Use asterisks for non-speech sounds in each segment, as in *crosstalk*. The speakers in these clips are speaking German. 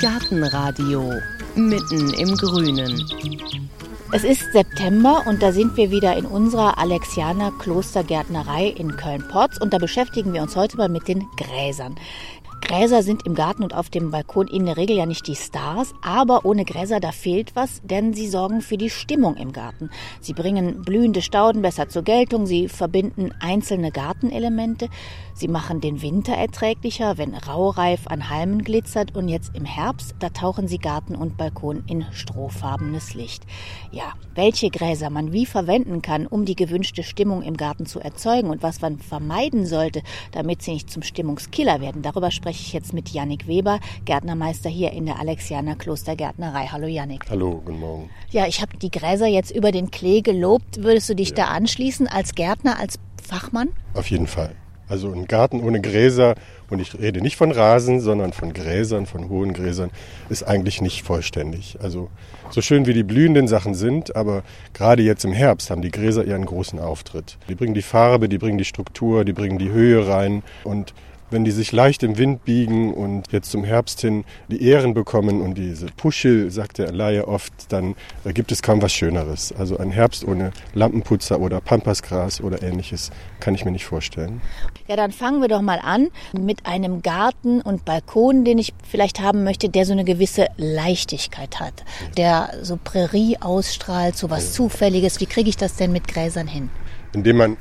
Gartenradio mitten im Grünen. Es ist September und da sind wir wieder in unserer Alexianer Klostergärtnerei in Köln-Porz und da beschäftigen wir uns heute mal mit den Gräsern. Gräser sind im Garten und auf dem Balkon in der Regel ja nicht die Stars, aber ohne Gräser da fehlt was, denn sie sorgen für die Stimmung im Garten. Sie bringen blühende Stauden besser zur Geltung, sie verbinden einzelne Gartenelemente, sie machen den Winter erträglicher, wenn Raureif an Halmen glitzert und jetzt im Herbst, da tauchen sie Garten und Balkon in strohfarbenes Licht. Ja, welche Gräser man wie verwenden kann, um die gewünschte Stimmung im Garten zu erzeugen und was man vermeiden sollte, damit sie nicht zum Stimmungskiller werden, darüber spreche spreche ich jetzt mit Yannick Weber, Gärtnermeister hier in der Alexianer Klostergärtnerei. Hallo Yannick. Hallo, guten Morgen. Ja, ich habe die Gräser jetzt über den Klee gelobt. Würdest du dich ja. da anschließen als Gärtner, als Fachmann? Auf jeden Fall. Also ein Garten ohne Gräser, und ich rede nicht von Rasen, sondern von Gräsern, von hohen Gräsern, ist eigentlich nicht vollständig. Also so schön wie die blühenden Sachen sind, aber gerade jetzt im Herbst haben die Gräser ihren großen Auftritt. Die bringen die Farbe, die bringen die Struktur, die bringen die Höhe rein und wenn die sich leicht im Wind biegen und jetzt zum Herbst hin die Ähren bekommen und diese Puschel, sagt der Laie oft, dann gibt es kaum was Schöneres. Also ein Herbst ohne Lampenputzer oder Pampasgras oder ähnliches kann ich mir nicht vorstellen. Ja, dann fangen wir doch mal an mit einem Garten und Balkon, den ich vielleicht haben möchte, der so eine gewisse Leichtigkeit hat, der so Prärie ausstrahlt, so was ja. Zufälliges. Wie kriege ich das denn mit Gräsern hin? Indem man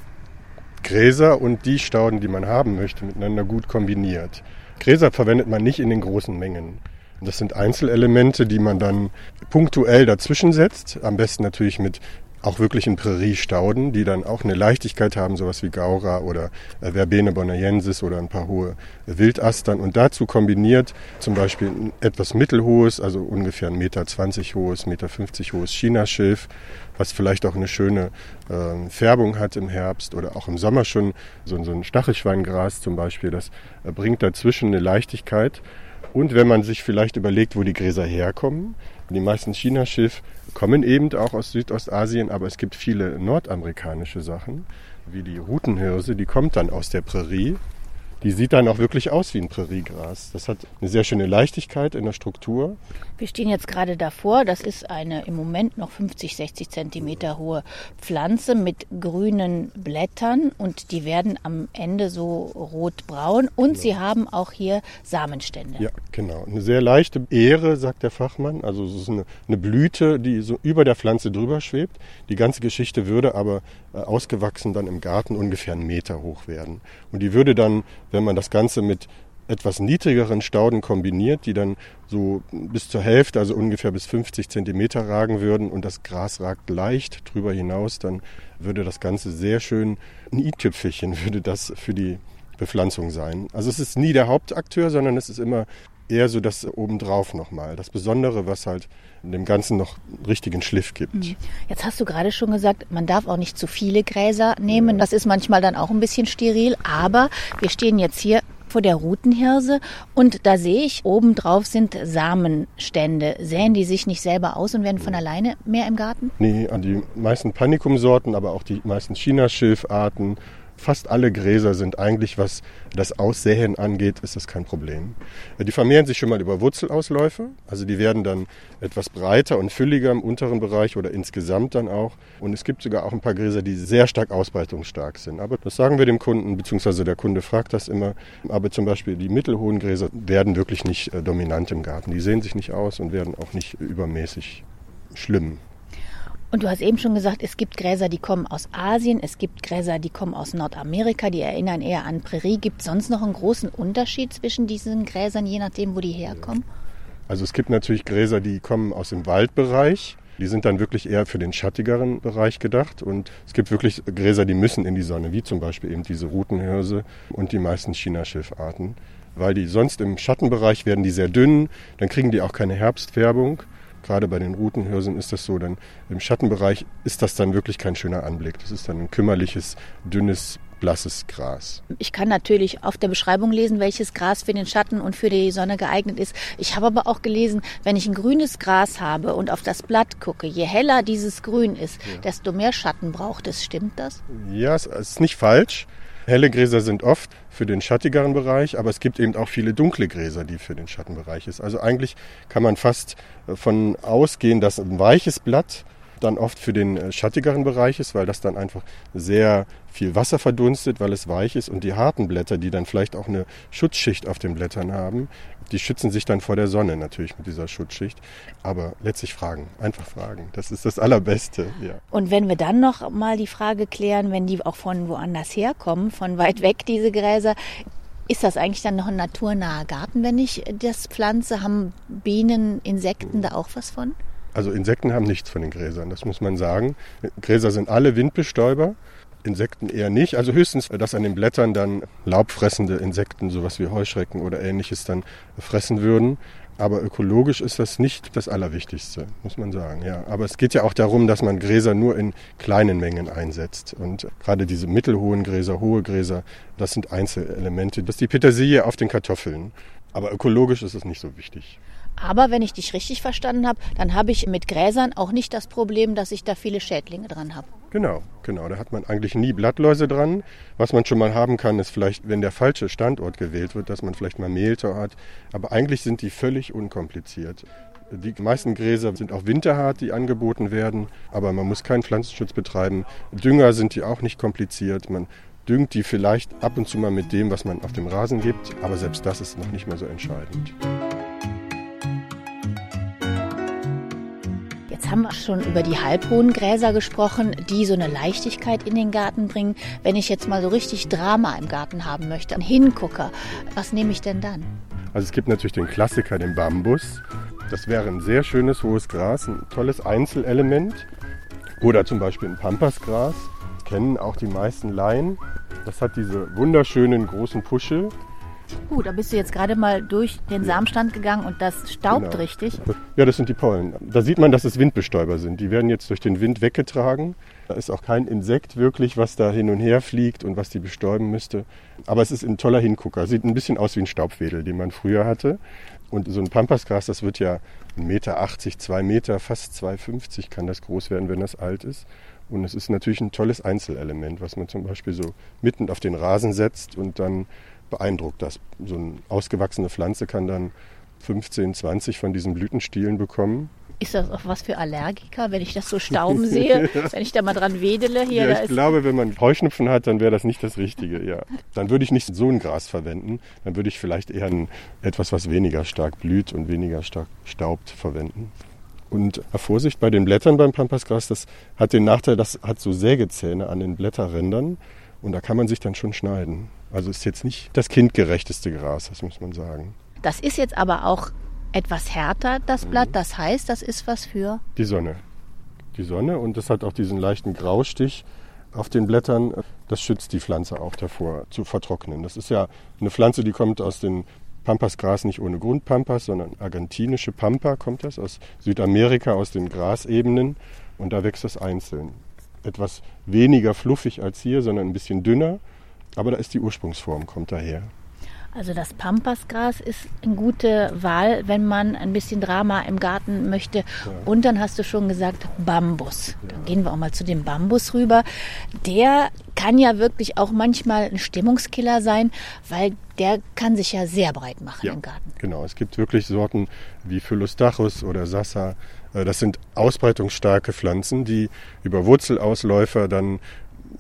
Gräser und die Stauden, die man haben möchte, miteinander gut kombiniert. Gräser verwendet man nicht in den großen Mengen. Das sind Einzelelemente, die man dann punktuell dazwischen setzt. Am besten natürlich mit auch wirklich in Präriestauden, die dann auch eine Leichtigkeit haben, sowas wie Gaura oder äh, Verbene bonaiensis oder ein paar hohe Wildastern. Und dazu kombiniert zum Beispiel ein etwas mittelhohes, also ungefähr 1,20 Meter hohes, 1,50 Meter hohes Chinaschilf, was vielleicht auch eine schöne äh, Färbung hat im Herbst oder auch im Sommer schon so, so ein Stachelschweingras zum Beispiel. Das äh, bringt dazwischen eine Leichtigkeit. Und wenn man sich vielleicht überlegt, wo die Gräser herkommen, die meisten Chinaschilf kommen eben auch aus Südostasien, aber es gibt viele nordamerikanische Sachen, wie die Rutenhirse, die kommt dann aus der Prärie die sieht dann auch wirklich aus wie ein Präriegras. Das hat eine sehr schöne Leichtigkeit in der Struktur. Wir stehen jetzt gerade davor. Das ist eine im Moment noch 50, 60 Zentimeter hohe Pflanze mit grünen Blättern und die werden am Ende so rotbraun und genau. sie haben auch hier Samenstände. Ja, genau. Eine sehr leichte Ähre, sagt der Fachmann. Also es ist eine, eine Blüte, die so über der Pflanze drüber schwebt. Die ganze Geschichte würde aber äh, ausgewachsen dann im Garten ungefähr einen Meter hoch werden. Und die würde dann wenn man das Ganze mit etwas niedrigeren Stauden kombiniert, die dann so bis zur Hälfte, also ungefähr bis 50 Zentimeter ragen würden und das Gras ragt leicht drüber hinaus, dann würde das Ganze sehr schön, ein i-Tüpfelchen *laughs* würde das für die Bepflanzung sein. Also es ist nie der Hauptakteur, sondern es ist immer eher so das obendrauf nochmal. Das Besondere, was halt dem Ganzen noch richtigen Schliff gibt. Mhm. Jetzt hast du gerade schon gesagt, man darf auch nicht zu viele Gräser nehmen. Das ist manchmal dann auch ein bisschen steril. Aber wir stehen jetzt hier vor der Rutenhirse und da sehe ich, obendrauf sind Samenstände. Säen die sich nicht selber aus und werden von alleine mehr im Garten? Nee, die meisten Panikumsorten, aber auch die meisten Chinaschilfarten fast alle Gräser sind eigentlich, was das Aussäen angeht, ist das kein Problem. Die vermehren sich schon mal über Wurzelausläufe, also die werden dann etwas breiter und fülliger im unteren Bereich oder insgesamt dann auch. Und es gibt sogar auch ein paar Gräser, die sehr stark ausbreitungsstark sind. Aber das sagen wir dem Kunden, beziehungsweise der Kunde fragt das immer. Aber zum Beispiel die mittelhohen Gräser werden wirklich nicht äh, dominant im Garten. Die sehen sich nicht aus und werden auch nicht übermäßig schlimm. Und du hast eben schon gesagt, es gibt Gräser, die kommen aus Asien, es gibt Gräser, die kommen aus Nordamerika, die erinnern eher an Prärie. Gibt es sonst noch einen großen Unterschied zwischen diesen Gräsern, je nachdem, wo die herkommen? Also es gibt natürlich Gräser, die kommen aus dem Waldbereich. Die sind dann wirklich eher für den schattigeren Bereich gedacht. Und es gibt wirklich Gräser, die müssen in die Sonne, wie zum Beispiel eben diese Rutenhirse und die meisten Chinaschilfarten. Weil die sonst im Schattenbereich werden die sehr dünn, dann kriegen die auch keine Herbstfärbung. Gerade bei den Rutenhirsen ist das so, dann im Schattenbereich ist das dann wirklich kein schöner Anblick. Das ist dann ein kümmerliches, dünnes, blasses Gras. Ich kann natürlich auf der Beschreibung lesen, welches Gras für den Schatten und für die Sonne geeignet ist. Ich habe aber auch gelesen, wenn ich ein grünes Gras habe und auf das Blatt gucke, je heller dieses Grün ist, ja. desto mehr Schatten braucht es. Stimmt das? Ja, es ist nicht falsch. Helle Gräser sind oft für den schattigeren Bereich, aber es gibt eben auch viele dunkle Gräser, die für den Schattenbereich ist. Also eigentlich kann man fast von ausgehen, dass ein weiches Blatt dann oft für den äh, schattigeren Bereich ist, weil das dann einfach sehr viel Wasser verdunstet, weil es weich ist. Und die harten Blätter, die dann vielleicht auch eine Schutzschicht auf den Blättern haben, die schützen sich dann vor der Sonne natürlich mit dieser Schutzschicht. Aber letztlich fragen, einfach fragen. Das ist das Allerbeste. Ja. Und wenn wir dann noch mal die Frage klären, wenn die auch von woanders herkommen, von weit weg, diese Gräser, ist das eigentlich dann noch ein naturnaher Garten, wenn ich das pflanze? Haben Bienen, Insekten da auch was von? Also Insekten haben nichts von den Gräsern, das muss man sagen. Gräser sind alle Windbestäuber, Insekten eher nicht. Also höchstens, dass an den Blättern dann laubfressende Insekten, sowas wie Heuschrecken oder ähnliches, dann fressen würden. Aber ökologisch ist das nicht das Allerwichtigste, muss man sagen. Ja. Aber es geht ja auch darum, dass man Gräser nur in kleinen Mengen einsetzt. Und gerade diese mittelhohen Gräser, hohe Gräser, das sind Einzelelemente. Das ist die Petersilie auf den Kartoffeln. Aber ökologisch ist es nicht so wichtig. Aber wenn ich dich richtig verstanden habe, dann habe ich mit Gräsern auch nicht das Problem, dass ich da viele Schädlinge dran habe. Genau, genau. Da hat man eigentlich nie Blattläuse dran. Was man schon mal haben kann, ist vielleicht, wenn der falsche Standort gewählt wird, dass man vielleicht mal Mehltau hat. Aber eigentlich sind die völlig unkompliziert. Die meisten Gräser sind auch winterhart, die angeboten werden, aber man muss keinen Pflanzenschutz betreiben. Dünger sind die auch nicht kompliziert. Man düngt die vielleicht ab und zu mal mit dem, was man auf dem Rasen gibt, aber selbst das ist noch nicht mehr so entscheidend. Jetzt haben wir schon über die halbhohen Gräser gesprochen, die so eine Leichtigkeit in den Garten bringen. Wenn ich jetzt mal so richtig Drama im Garten haben möchte, einen Hingucker, was nehme ich denn dann? Also es gibt natürlich den Klassiker, den Bambus. Das wäre ein sehr schönes hohes Gras, ein tolles Einzelelement. Oder zum Beispiel ein Pampasgras. Kennen auch die meisten Laien. Das hat diese wunderschönen großen Puschel Uh, da bist du jetzt gerade mal durch den Samenstand gegangen und das staubt genau. richtig. Ja, das sind die Pollen. Da sieht man, dass es Windbestäuber sind. Die werden jetzt durch den Wind weggetragen. Da ist auch kein Insekt wirklich, was da hin und her fliegt und was die bestäuben müsste. Aber es ist ein toller Hingucker. Sieht ein bisschen aus wie ein Staubwedel, den man früher hatte. Und so ein Pampasgras, das wird ja 1,80 Meter, 2 Meter, fast 2,50 kann das groß werden, wenn das alt ist. Und es ist natürlich ein tolles Einzelelement, was man zum Beispiel so mitten auf den Rasen setzt und dann beeindruckt das. So eine ausgewachsene Pflanze kann dann 15, 20 von diesen Blütenstielen bekommen. Ist das auch was für Allergiker, wenn ich das so stauben sehe? *laughs* wenn ich da mal dran wedele hier? Ja, ich glaube, wenn man Heuschnupfen hat, dann wäre das nicht das Richtige. Ja. Dann würde ich nicht so ein Gras verwenden. Dann würde ich vielleicht eher ein, etwas, was weniger stark blüht und weniger stark staubt, verwenden. Und Vorsicht bei den Blättern beim Pampasgras, das hat den Nachteil, das hat so Sägezähne an den Blätterrändern und da kann man sich dann schon schneiden. Also ist jetzt nicht das kindgerechteste Gras, das muss man sagen. Das ist jetzt aber auch etwas härter, das mhm. Blatt. Das heißt, das ist was für? Die Sonne. Die Sonne und das hat auch diesen leichten Graustich auf den Blättern. Das schützt die Pflanze auch davor zu vertrocknen. Das ist ja eine Pflanze, die kommt aus den Pampasgras nicht ohne Grundpampas, sondern argentinische Pampa kommt das aus Südamerika, aus den Grasebenen und da wächst das einzeln. Etwas weniger fluffig als hier, sondern ein bisschen dünner aber da ist die Ursprungsform, kommt daher. Also das Pampasgras ist eine gute Wahl, wenn man ein bisschen Drama im Garten möchte. Ja. Und dann hast du schon gesagt Bambus. Ja. Dann gehen wir auch mal zu dem Bambus rüber. Der kann ja wirklich auch manchmal ein Stimmungskiller sein, weil der kann sich ja sehr breit machen ja, im Garten. Genau, es gibt wirklich Sorten wie Phylostachus oder Sassa. Äh, das sind ausbreitungsstarke Pflanzen, die über Wurzelausläufer dann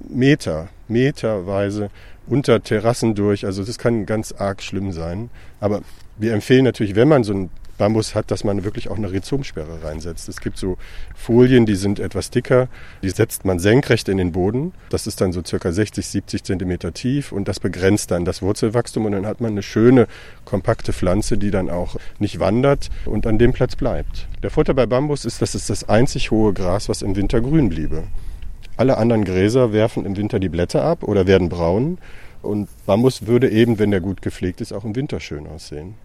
Meter, meterweise unter Terrassen durch. Also das kann ganz arg schlimm sein. Aber wir empfehlen natürlich, wenn man so einen Bambus hat, dass man wirklich auch eine Rhizomsperre reinsetzt. Es gibt so Folien, die sind etwas dicker, die setzt man senkrecht in den Boden. Das ist dann so circa 60, 70 Zentimeter tief und das begrenzt dann das Wurzelwachstum und dann hat man eine schöne, kompakte Pflanze, die dann auch nicht wandert und an dem Platz bleibt. Der Vorteil bei Bambus ist, dass es das einzig hohe Gras, was im Winter grün bliebe. Alle anderen Gräser werfen im Winter die Blätter ab oder werden braun. Und Bambus würde eben, wenn der gut gepflegt ist, auch im Winter schön aussehen.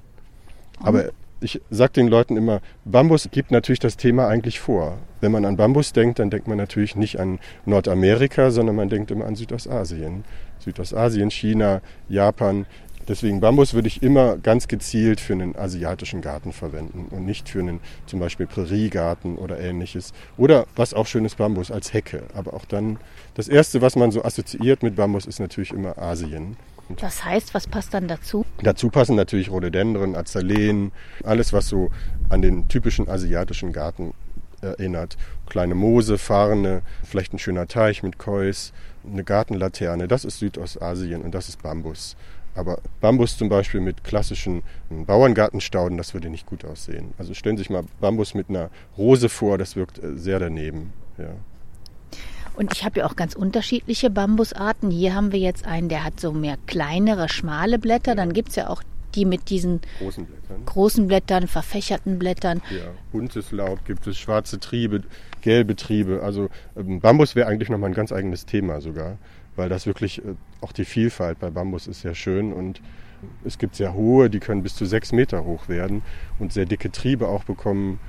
Aber ich sage den Leuten immer, Bambus gibt natürlich das Thema eigentlich vor. Wenn man an Bambus denkt, dann denkt man natürlich nicht an Nordamerika, sondern man denkt immer an Südostasien. Südostasien, China, Japan. Deswegen Bambus würde ich immer ganz gezielt für einen asiatischen Garten verwenden und nicht für einen zum Beispiel Präriegarten oder ähnliches. Oder was auch schön ist, Bambus als Hecke. Aber auch dann, das Erste, was man so assoziiert mit Bambus, ist natürlich immer Asien. Das heißt, was passt dann dazu? Dazu passen natürlich Rhododendron, Azaleen, alles, was so an den typischen asiatischen Garten erinnert. Kleine Moose, Farne, vielleicht ein schöner Teich mit Kois, eine Gartenlaterne. Das ist Südostasien und das ist Bambus. Aber Bambus zum Beispiel mit klassischen Bauerngartenstauden, das würde nicht gut aussehen. Also stellen Sie sich mal Bambus mit einer Rose vor, das wirkt äh, sehr daneben. Ja. Und ich habe ja auch ganz unterschiedliche Bambusarten. Hier haben wir jetzt einen, der hat so mehr kleinere, schmale Blätter. Dann gibt es ja auch die mit diesen großen Blättern, großen Blättern verfächerten Blättern. Ja, buntes Laub gibt es, schwarze Triebe, gelbe Triebe. Also ähm, Bambus wäre eigentlich nochmal ein ganz eigenes Thema sogar, weil das wirklich, äh, auch die Vielfalt bei Bambus ist sehr schön und es gibt sehr hohe, die können bis zu sechs Meter hoch werden und sehr dicke Triebe auch bekommen.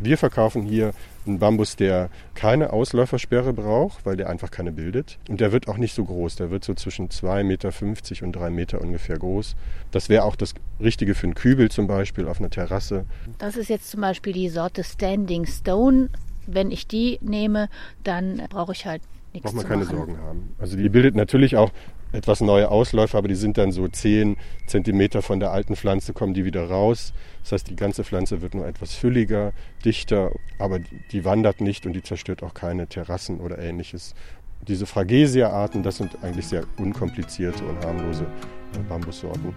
Wir verkaufen hier einen Bambus, der keine Ausläufersperre braucht, weil der einfach keine bildet. Und der wird auch nicht so groß. Der wird so zwischen 2,50 Meter und 3 Meter ungefähr groß. Das wäre auch das Richtige für einen Kübel zum Beispiel auf einer Terrasse. Das ist jetzt zum Beispiel die Sorte Standing Stone. Wenn ich die nehme, dann brauche ich halt nichts Braucht man keine machen. Sorgen haben. Also die bildet natürlich auch etwas neue Ausläufer, aber die sind dann so 10 Zentimeter von der alten Pflanze, kommen die wieder raus. Das heißt, die ganze Pflanze wird nur etwas fülliger, dichter, aber die, wandert nicht und die zerstört auch keine Terrassen oder ähnliches. Diese Fragesia-Arten, das sind eigentlich sehr unkomplizierte und harmlose Bambussorten.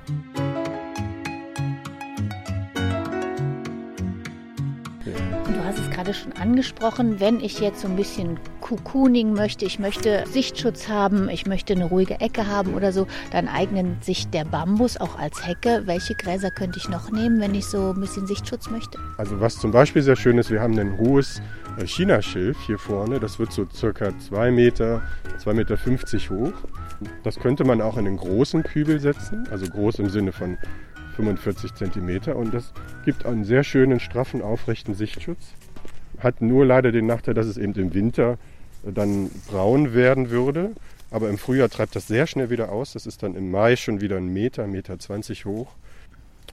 Gerade schon angesprochen, wenn ich jetzt so ein bisschen Cocooning möchte, ich möchte Sichtschutz haben, ich möchte eine ruhige Ecke haben oder so, dann eignet sich der Bambus auch als Hecke. Welche Gräser könnte ich noch nehmen, wenn ich so ein bisschen Sichtschutz möchte? Also was zum Beispiel sehr schön ist, wir haben ein hohes äh, Chinaschilf hier vorne. Das wird so circa 2 Meter, 2,50 Meter hoch. Das könnte man auch in einen großen Kübel setzen, also groß im Sinne von 45 Zentimeter. Und das gibt einen sehr schönen, straffen, aufrechten Sichtschutz. Hat nur leider den Nachteil, dass es eben im Winter dann braun werden würde. Aber im Frühjahr treibt das sehr schnell wieder aus. Das ist dann im Mai schon wieder ein Meter, Meter 20 hoch.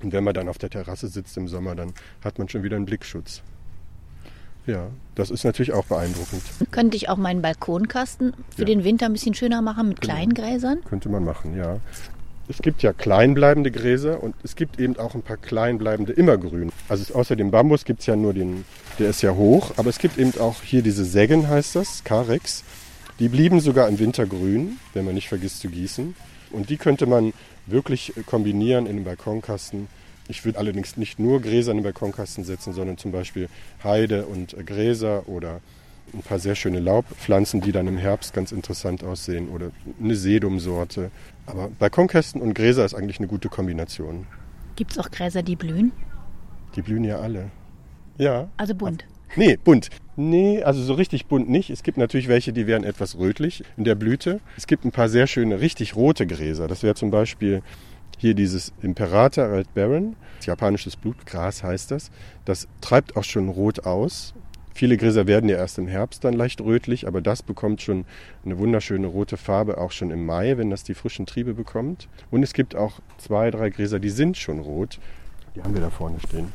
Und wenn man dann auf der Terrasse sitzt im Sommer, dann hat man schon wieder einen Blickschutz. Ja, das ist natürlich auch beeindruckend. Könnte ich auch meinen Balkonkasten für Ja. den Winter ein bisschen schöner machen mit Genau. kleinen Gräsern? Könnte man machen, ja. Es gibt ja kleinbleibende Gräser und es gibt eben auch ein paar kleinbleibende Immergrün. Also außer dem Bambus gibt es ja nur den, der ist ja hoch, aber es gibt eben auch hier diese Sägen, heißt das, Carex. Die blieben sogar im Winter grün, wenn man nicht vergisst zu gießen. Und die könnte man wirklich kombinieren in den Balkonkasten. Ich würde allerdings nicht nur Gräser in den Balkonkasten setzen, sondern zum Beispiel Heide und Gräser oder ein paar sehr schöne Laubpflanzen, die dann im Herbst ganz interessant aussehen oder eine Sedumsorte. Aber Balkonkästen und Gräser ist eigentlich eine gute Kombination. Gibt es auch Gräser, die blühen? Die blühen ja alle. Ja. Also bunt. Nee, bunt. Nee, also so richtig bunt nicht. Es gibt natürlich welche, die werden etwas rötlich in der Blüte. Es gibt ein paar sehr schöne, richtig rote Gräser. Das wäre zum Beispiel hier dieses Imperator Red Baron. Japanisches Blutgras heißt das. Das treibt auch schon rot aus. Viele Gräser werden ja erst im Herbst dann leicht rötlich, aber das bekommt schon eine wunderschöne rote Farbe auch schon im Mai, wenn das die frischen Triebe bekommt. Und es gibt auch zwei, drei Gräser, die sind schon rot. Die haben wir da vorne stehen.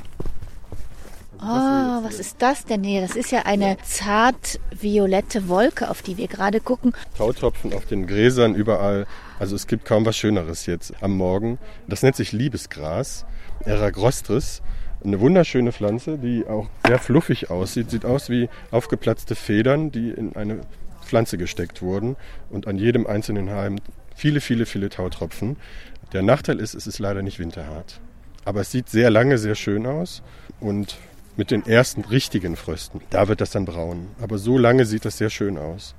Ah, was ist das denn hier? Das ist ja eine zart violette Wolke, auf die wir gerade gucken. Tautropfen auf den Gräsern überall. Also es gibt kaum was Schöneres jetzt am Morgen. Das nennt sich Liebesgras, Eragrostris. Eine wunderschöne Pflanze, die auch sehr fluffig aussieht. Sieht aus wie aufgeplatzte Federn, die in eine Pflanze gesteckt wurden. Und an jedem einzelnen Halm viele, viele, viele Tautropfen. Der Nachteil ist, es ist leider nicht winterhart. Aber es sieht sehr lange sehr schön aus. Und mit den ersten richtigen Frösten, da wird das dann braun. Aber so lange sieht das sehr schön aus.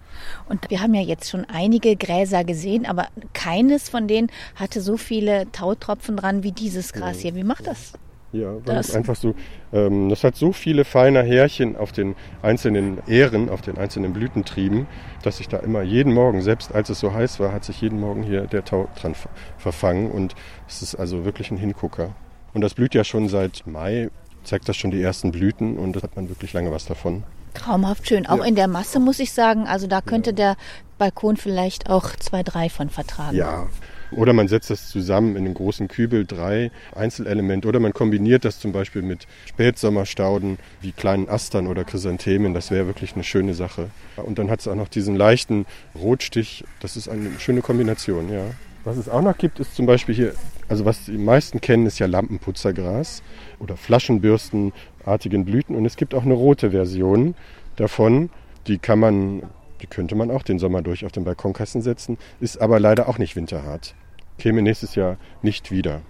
Und wir haben ja jetzt schon einige Gräser gesehen, aber keines von denen hatte so viele Tautropfen dran wie dieses Gras hier. Wie macht das? Ja, weil Das- es einfach so, ähm, das hat so viele feine Härchen auf den einzelnen Ähren, auf den einzelnen Blütentrieben, dass sich da immer jeden Morgen, selbst als es so heiß war, hat sich jeden Morgen hier der Tau dran ver- verfangen und es ist also wirklich ein Hingucker. Und das blüht ja schon seit Mai, zeigt das schon die ersten Blüten und da hat man wirklich lange was davon. Traumhaft schön. Auch Ja. in der Masse muss ich sagen, also da könnte der Balkon vielleicht auch zwei, drei von vertragen. Ja, Oder man setzt das zusammen in einen großen Kübel, drei Einzelelemente. Oder man kombiniert das zum Beispiel mit Spätsommerstauden wie kleinen Astern oder Chrysanthemen. Das wäre wirklich eine schöne Sache. Und dann hat es auch noch diesen leichten Rotstich. Das ist eine schöne Kombination, ja. Was es auch noch gibt, ist zum Beispiel hier, also was die meisten kennen, ist ja Lampenputzergras oder Flaschenbürstenartigen Blüten. Und es gibt auch eine rote Version davon. Die kann man, die könnte man auch den Sommer durch auf den Balkonkasten setzen, ist aber leider auch nicht winterhart. Käme nächstes Jahr nicht wieder.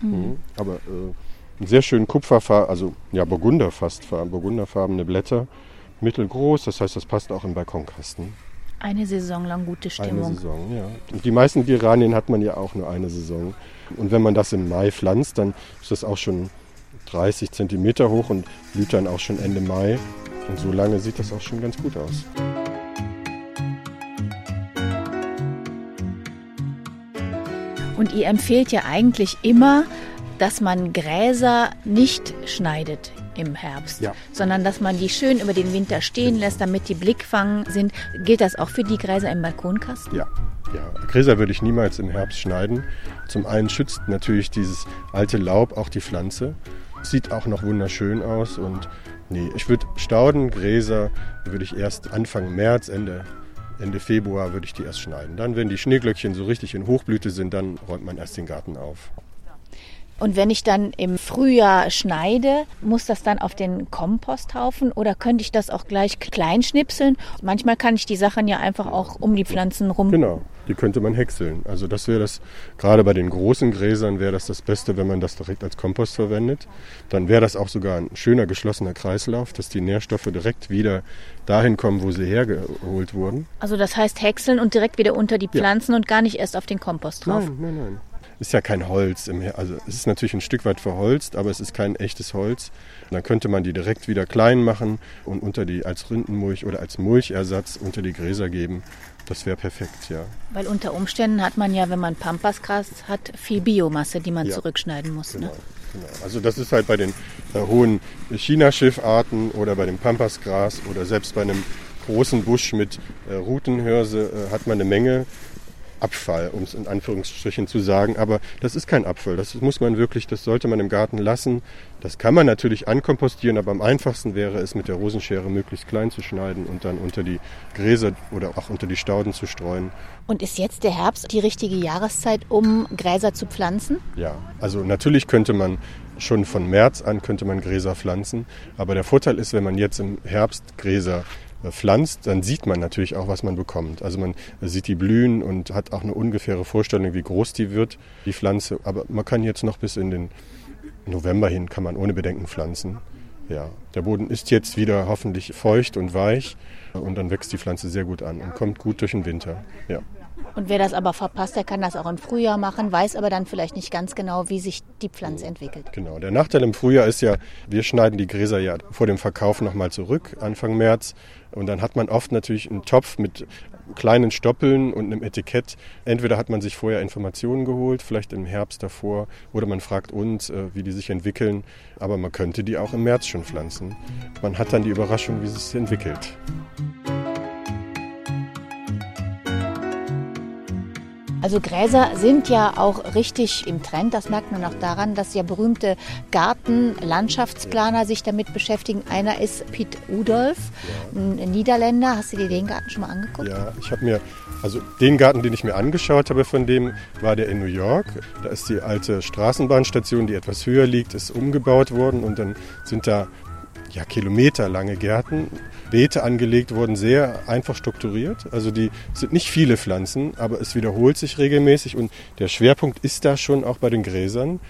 Mhm. Aber äh, einen sehr schönen Kupferfarben, also ja, Burgunder fast, burgunderfarbene Blätter, mittelgroß, das heißt, das passt auch im Balkonkasten. Eine Saison lang gute Stimmung. Eine Saison, ja. Und die meisten Geranien hat man ja auch nur eine Saison. Und wenn man das im Mai pflanzt, dann ist das auch schon 30 Zentimeter hoch und blüht dann auch schon Ende Mai. Und so lange sieht das auch schon ganz gut aus. Und ihr empfehlt ja eigentlich immer, dass man Gräser nicht schneidet im Herbst, ja. sondern dass man die schön über den Winter stehen lässt, damit die blickfang sind. Gilt das auch für die Gräser im Balkonkasten? Ja. Ja, Gräser würde ich niemals im Herbst schneiden. Zum einen schützt natürlich dieses alte Laub auch die Pflanze. Sieht auch noch wunderschön aus und nee, ich würde Stauden, Gräser würde ich erst Anfang März, Ende Ende Februar würde ich die erst schneiden. Dann, wenn die Schneeglöckchen so richtig in Hochblüte sind, dann räumt man erst den Garten auf. Und wenn ich dann im Frühjahr schneide, muss das dann auf den Komposthaufen oder könnte ich das auch gleich klein schnipseln? Manchmal kann ich die Sachen ja einfach auch um die Pflanzen rum. Genau, die könnte man häckseln. Also das wäre das, gerade bei den großen Gräsern wäre das das Beste, wenn man das direkt als Kompost verwendet. Dann wäre das auch sogar ein schöner geschlossener Kreislauf, dass die Nährstoffe direkt wieder dahin kommen, wo sie hergeholt wurden. Also das heißt häckseln und direkt wieder unter die Pflanzen ja. und gar nicht erst auf den Kompost drauf. Nein, nein, nein ist ja kein Holz. Im, also es ist natürlich ein Stück weit verholzt, aber es ist kein echtes Holz. Und dann könnte man die direkt wieder klein machen und unter die als Rindenmulch oder als Mulchersatz unter die Gräser geben. Das wäre perfekt, ja. Weil unter Umständen hat man ja, wenn man Pampasgras hat, viel Biomasse, die man ja, zurückschneiden muss. Genau, ne? genau. Also das ist halt bei den äh, hohen Chinaschiffarten oder bei dem Pampasgras oder selbst bei einem großen Busch mit äh, Rutenhörse äh, hat man eine Menge Abfall, um es in Anführungsstrichen zu sagen. Aber das ist kein Abfall. Das muss man wirklich, das sollte man im Garten lassen. Das kann man natürlich ankompostieren, aber am einfachsten wäre es, mit der Rosenschere möglichst klein zu schneiden und dann unter die Gräser oder auch unter die Stauden zu streuen. Und ist jetzt der Herbst die richtige Jahreszeit, um Gräser zu pflanzen? Ja, also natürlich könnte man schon von März an könnte man Gräser pflanzen. Aber der Vorteil ist, wenn man jetzt im Herbst Gräser pflanzt, dann sieht man natürlich auch, was man bekommt. Also man sieht die blühen und hat auch eine ungefähre Vorstellung, wie groß die wird, die Pflanze. Aber man kann jetzt noch bis in den November hin, kann man ohne Bedenken pflanzen. Ja, der Boden ist jetzt wieder hoffentlich feucht und weich und dann wächst die Pflanze sehr gut an und kommt gut durch den Winter. Ja. Und wer das aber verpasst, der kann das auch im Frühjahr machen, weiß aber dann vielleicht nicht ganz genau, wie sich die Pflanze entwickelt. Genau. Der Nachteil im Frühjahr ist ja, wir schneiden die Gräser ja vor dem Verkauf nochmal zurück, Anfang März. Und dann hat man oft natürlich einen Topf mit kleinen Stoppeln und einem Etikett. Entweder hat man sich vorher Informationen geholt, vielleicht im Herbst davor, oder man fragt uns, äh, wie die sich entwickeln. Aber man könnte die auch im März schon pflanzen. Man hat dann die Überraschung, wie es sich entwickelt. Also Gräser sind ja auch richtig im Trend. Das merkt man auch daran, dass ja berühmte Garten-Landschaftsplaner sich damit beschäftigen. Einer ist Piet Udolf, ein Niederländer. Hast du dir den Garten schon mal angeguckt? Ja, ich habe mir, also den Garten, den ich mir angeschaut habe von dem, war der in New York. Da ist die alte Straßenbahnstation, die etwas höher liegt, ist umgebaut worden und dann sind da ja, kilometerlange Gärten, Beete angelegt wurden, sehr einfach strukturiert. Also die sind nicht viele Pflanzen, aber es wiederholt sich regelmäßig und der Schwerpunkt ist da schon auch bei den Gräsern.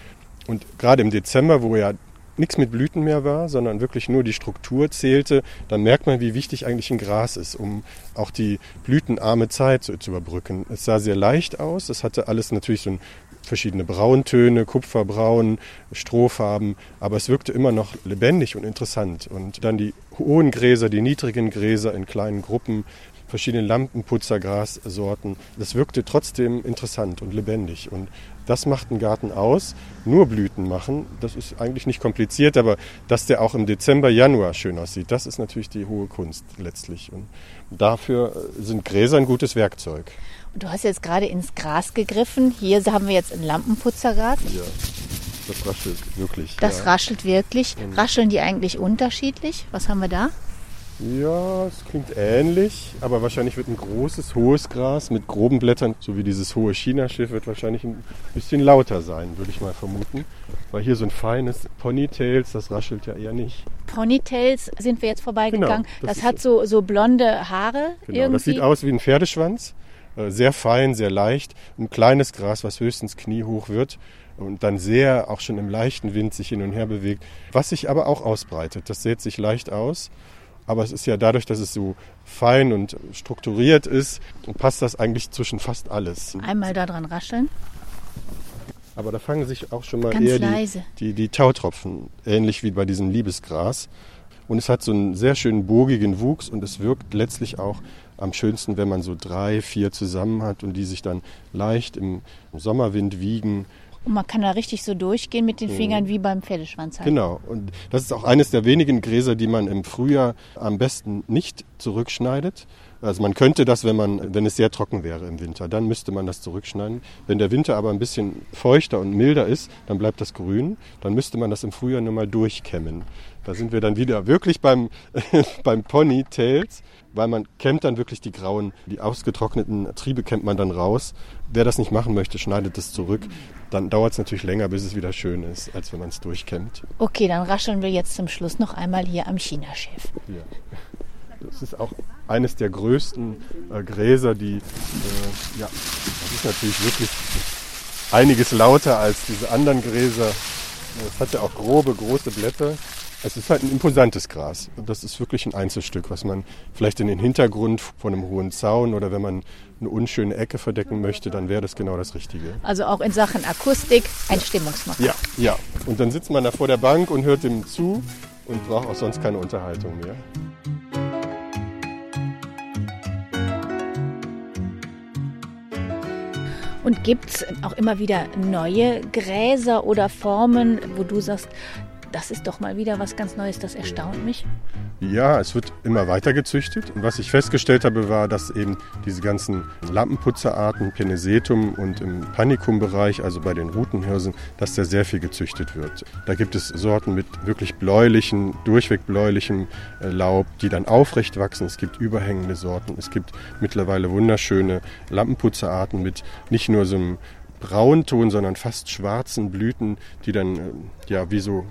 Und gerade im Dezember, wo ja nichts mit Blüten mehr war, sondern wirklich nur die Struktur zählte, dann merkt man, wie wichtig eigentlich ein Gras ist, um auch die blütenarme Zeit zu, zu überbrücken. Es sah sehr leicht aus, es hatte alles natürlich so ein verschiedene Brauntöne, Kupferbraun, Strohfarben, aber es wirkte immer noch lebendig und interessant. Und dann die hohen Gräser, die niedrigen Gräser in kleinen Gruppen, verschiedene Lampenputzergrassorten. Das wirkte trotzdem interessant und lebendig. Und das macht einen Garten aus. Nur Blüten machen, das ist eigentlich nicht kompliziert, aber dass der auch im Dezember, Januar schön aussieht, das ist natürlich die hohe Kunst letztlich. Und dafür sind Gräser ein gutes Werkzeug. Du hast jetzt gerade ins Gras gegriffen. Hier haben wir jetzt ein Lampenputzergras. Ja, das raschelt wirklich. Das ja. raschelt wirklich. Rascheln die eigentlich unterschiedlich? Was haben wir da? Ja, es klingt ähnlich, aber wahrscheinlich wird ein großes, hohes Gras mit groben Blättern, so wie dieses hohe China-Schiff, wird wahrscheinlich ein bisschen lauter sein, würde ich mal vermuten. Weil hier so ein feines Ponytails, das raschelt ja eher nicht. Ponytails sind wir jetzt vorbeigegangen. Genau, das das hat so, so blonde Haare Genau, irgendwie. das sieht aus wie ein Pferdeschwanz, sehr fein, sehr leicht. Ein kleines Gras, was höchstens kniehoch wird und dann sehr, auch schon im leichten Wind sich hin und her bewegt, was sich aber auch ausbreitet. Das sät sich leicht aus. Aber es ist ja dadurch, dass es so fein und strukturiert ist, passt das eigentlich zwischen fast alles. Einmal da dran rascheln. Aber da fangen sich auch schon mal Ganz eher leise. die, die, die Tautropfen, ähnlich wie bei diesem Liebesgras. Und es hat so einen sehr schönen bogigen Wuchs und es wirkt letztlich auch am schönsten, wenn man so drei, vier zusammen hat und die sich dann leicht im Sommerwind wiegen. Und man kann da richtig so durchgehen mit den Fingern wie beim Pferdeschwanz. Halt. Genau. Und das ist auch eines der wenigen Gräser, die man im Frühjahr am besten nicht zurückschneidet. Also man könnte das, wenn man, wenn es sehr trocken wäre im Winter, dann müsste man das zurückschneiden. Wenn der Winter aber ein bisschen feuchter und milder ist, dann bleibt das grün. Dann müsste man das im Frühjahr nur mal durchkämmen. Da sind wir dann wieder wirklich beim, *laughs* beim Ponytails, weil man kämmt dann wirklich die grauen, die ausgetrockneten Triebe kämmt man dann raus. Wer das nicht machen möchte, schneidet es zurück. Dann dauert es natürlich länger, bis es wieder schön ist, als wenn man es durchkämmt. Okay, dann rascheln wir jetzt zum Schluss noch einmal hier am China-Schiff. Ja. Das ist auch eines der größten äh, Gräser, die, äh, ja, das ist natürlich wirklich einiges lauter als diese anderen Gräser. Es hat ja auch grobe, große Blätter. Es ist halt ein imposantes Gras. Das ist wirklich ein Einzelstück, was man vielleicht in den Hintergrund von einem hohen Zaun oder wenn man eine unschöne Ecke verdecken möchte, dann wäre das genau das Richtige. Also auch in Sachen Akustik ein Stimmungsmacher. Ja, ja. Und dann sitzt man da vor der Bank und hört dem zu und braucht auch sonst keine Unterhaltung mehr. Und gibt es auch immer wieder neue Gräser oder Formen, wo du sagst, das ist doch mal wieder was ganz Neues, das erstaunt mich? Ja, es wird immer weiter gezüchtet. Und was ich festgestellt habe, war, dass eben diese ganzen Lampenputzerarten, Penesetum und im Panicum-Bereich, also bei den Rutenhirsen, dass da sehr viel gezüchtet wird. Da gibt es Sorten mit wirklich bläulichen, durchweg bläulichem äh, Laub, die dann aufrecht wachsen. Es gibt überhängende Sorten. Es gibt mittlerweile wunderschöne Lampenputzerarten mit nicht nur so einem Braunton, sondern fast schwarzen Blüten, die dann äh, ja wie so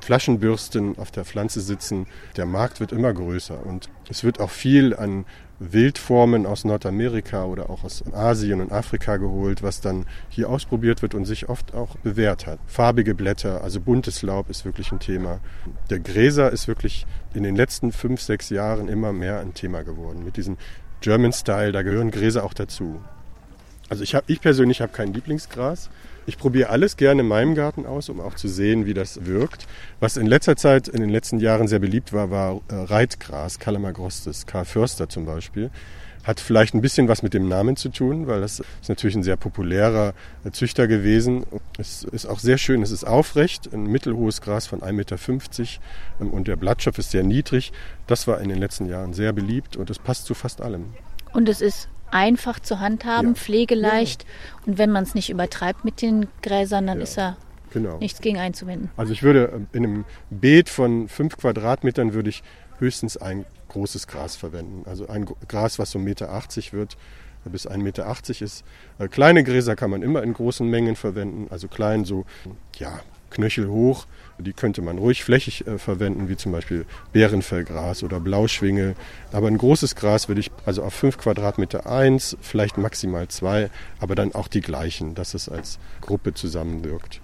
Flaschenbürsten auf der Pflanze sitzen. Der Markt wird immer größer und es wird auch viel an Wildformen aus Nordamerika oder auch aus Asien und Afrika geholt, was dann hier ausprobiert wird und sich oft auch bewährt hat. Farbige Blätter, also buntes Laub ist wirklich ein Thema. Der Gräser ist wirklich in den letzten fünf, sechs Jahren immer mehr ein Thema geworden. Mit diesem German Style, da gehören Gräser auch dazu. Also ich, hab, ich persönlich habe kein Lieblingsgras. Ich probiere alles gerne in meinem Garten aus, um auch zu sehen, wie das wirkt. Was in letzter Zeit, in den letzten Jahren sehr beliebt war, war äh, Reitgras, Calamagrostis, Karl Förster zum Beispiel. Hat vielleicht ein bisschen was mit dem Namen zu tun, weil das ist natürlich ein sehr populärer äh, Züchter gewesen. Es ist auch sehr schön, es ist aufrecht, ein mittelhohes Gras von 1,50 Meter ähm, und der Blattstoff ist sehr niedrig. Das war in den letzten Jahren sehr beliebt und es passt zu fast allem. Und es ist einfach zu handhaben, Ja. pflegeleicht. Und wenn man es nicht übertreibt mit den Gräsern, dann Ja. ist da Genau. nichts gegen einzuwenden. Also ich würde äh, in einem Beet von fünf Quadratmetern würde ich höchstens ein großes Gras verwenden. Also ein Gr- Gras, was so 1,80 Meter wird, äh, bis 1,80 Meter ist. Äh, Kleine Gräser kann man immer in großen Mengen verwenden. Also klein, so ja, knöchelhoch. Die könnte man ruhig flächig äh, verwenden, wie zum Beispiel Bärenfellgras oder Blauschwinge. Aber ein großes Gras würde ich also auf fünf Quadratmeter eins, vielleicht maximal zwei, aber dann auch die gleichen, dass es als Gruppe zusammenwirkt.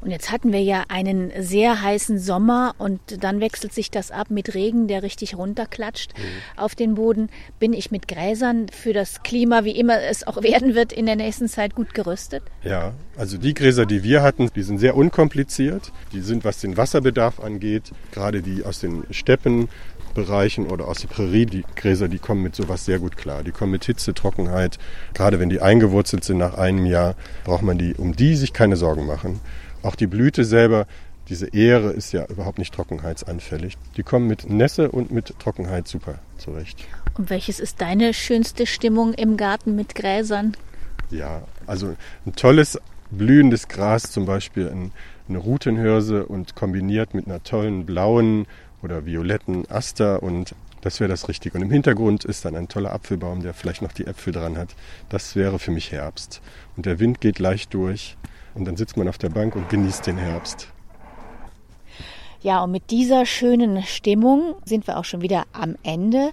Und jetzt hatten wir ja einen sehr heißen Sommer und dann wechselt sich das ab mit Regen, der richtig runterklatscht auf den Boden. Bin ich mit Gräsern für das Klima, wie immer es auch *laughs* werden wird, in der nächsten Zeit gut gerüstet? Ja, also die Gräser, die wir hatten, die sind sehr unkompliziert. Die sind, was den Wasserbedarf angeht, gerade die aus den Steppenbereichen oder aus der Prärie, die Gräser, die kommen mit sowas sehr gut klar. Die kommen mit Hitze, Trockenheit. Gerade wenn die eingewurzelt sind nach einem Jahr, braucht man die, um die sich keine Sorgen machen. Auch die Blüte selber, diese Ähre ist ja überhaupt nicht trockenheitsanfällig. Die kommen mit Nässe und mit Trockenheit super zurecht. Und welches ist deine schönste Stimmung im Garten mit Gräsern? Ja, also ein tolles blühendes Gras, zum Beispiel eine Rutenhirse und kombiniert mit einer tollen blauen oder violetten Aster und das wäre das Richtige. Und im Hintergrund ist dann ein toller Apfelbaum, der vielleicht noch die Äpfel dran hat. Das wäre für mich Herbst. Und der Wind geht leicht durch und dann sitzt man auf der Bank und genießt den Herbst. Ja, und mit dieser schönen Stimmung sind wir auch schon wieder am Ende.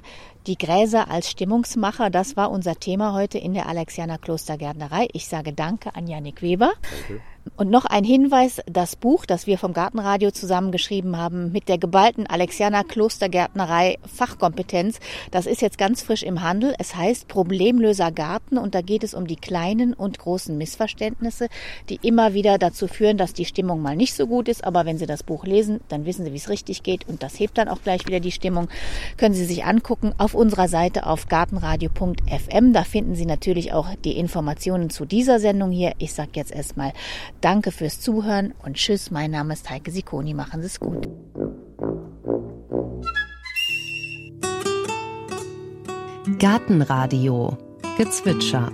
Die Gräser als Stimmungsmacher, das war unser Thema heute in der Alexianer Klostergärtnerei. Ich sage Danke an Janik Weber. Danke. Und noch ein Hinweis, das Buch, das wir vom Gartenradio zusammengeschrieben haben, mit der geballten Alexianer Klostergärtnerei Fachkompetenz, das ist jetzt ganz frisch im Handel. Es heißt Problemlöser Garten und da geht es um die kleinen und großen Missverständnisse, die immer wieder dazu führen, dass die Stimmung mal nicht so gut ist. Aber wenn Sie das Buch lesen, dann wissen Sie, wie es richtig geht und das hebt dann auch gleich wieder die Stimmung. Können Sie sich angucken auf unserer Seite auf gartenradio.fm. Da finden Sie natürlich auch die Informationen zu dieser Sendung hier. Ich sage jetzt erstmal Danke fürs Zuhören und tschüss. Mein Name ist Heike Sikoni. Machen Sie es gut. Gartenradio Gezwitscher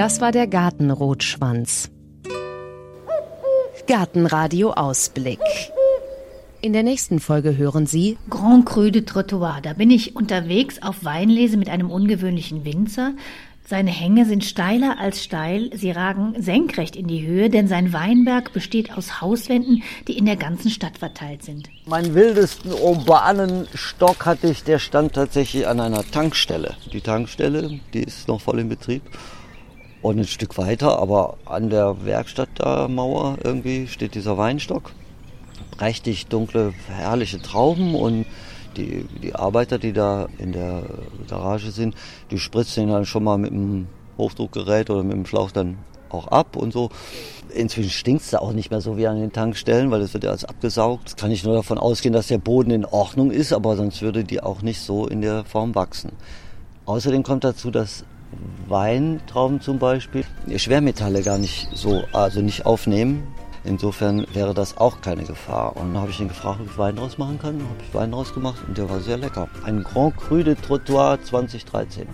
Das war der Gartenrotschwanz. Gartenradio Ausblick. In der nächsten Folge hören Sie Grand Cru de Trottoir. Da bin ich unterwegs auf Weinlese mit einem ungewöhnlichen Winzer. Seine Hänge sind steiler als steil, sie ragen senkrecht in die Höhe, denn sein Weinberg besteht aus Hauswänden, die in der ganzen Stadt verteilt sind. Meinen wildesten urbanen Stock hatte ich, der stand tatsächlich an einer Tankstelle. Die Tankstelle, die ist noch voll in Betrieb. Und ein Stück weiter, aber an der Werkstatt der Mauer irgendwie steht dieser Weinstock. Prächtig dunkle, herrliche Trauben und die, die Arbeiter, die da in der Garage sind, die spritzen ihn dann schon mal mit dem Hochdruckgerät oder mit dem Schlauch dann auch ab und so. Inzwischen stinkt es da auch nicht mehr so wie an den Tankstellen, weil es wird ja alles abgesaugt. Das kann ich nur davon ausgehen, dass der Boden in Ordnung ist, aber sonst würde die auch nicht so in der Form wachsen. Außerdem kommt dazu, dass Weintrauben zum Beispiel Schwermetalle gar nicht so, also nicht aufnehmen. Insofern wäre das auch keine Gefahr. Und dann habe ich ihn gefragt, ob ich Wein draus machen kann. Habe ich Wein draus gemacht und der war sehr lecker. Ein Grand Cru de Trottoir 2013.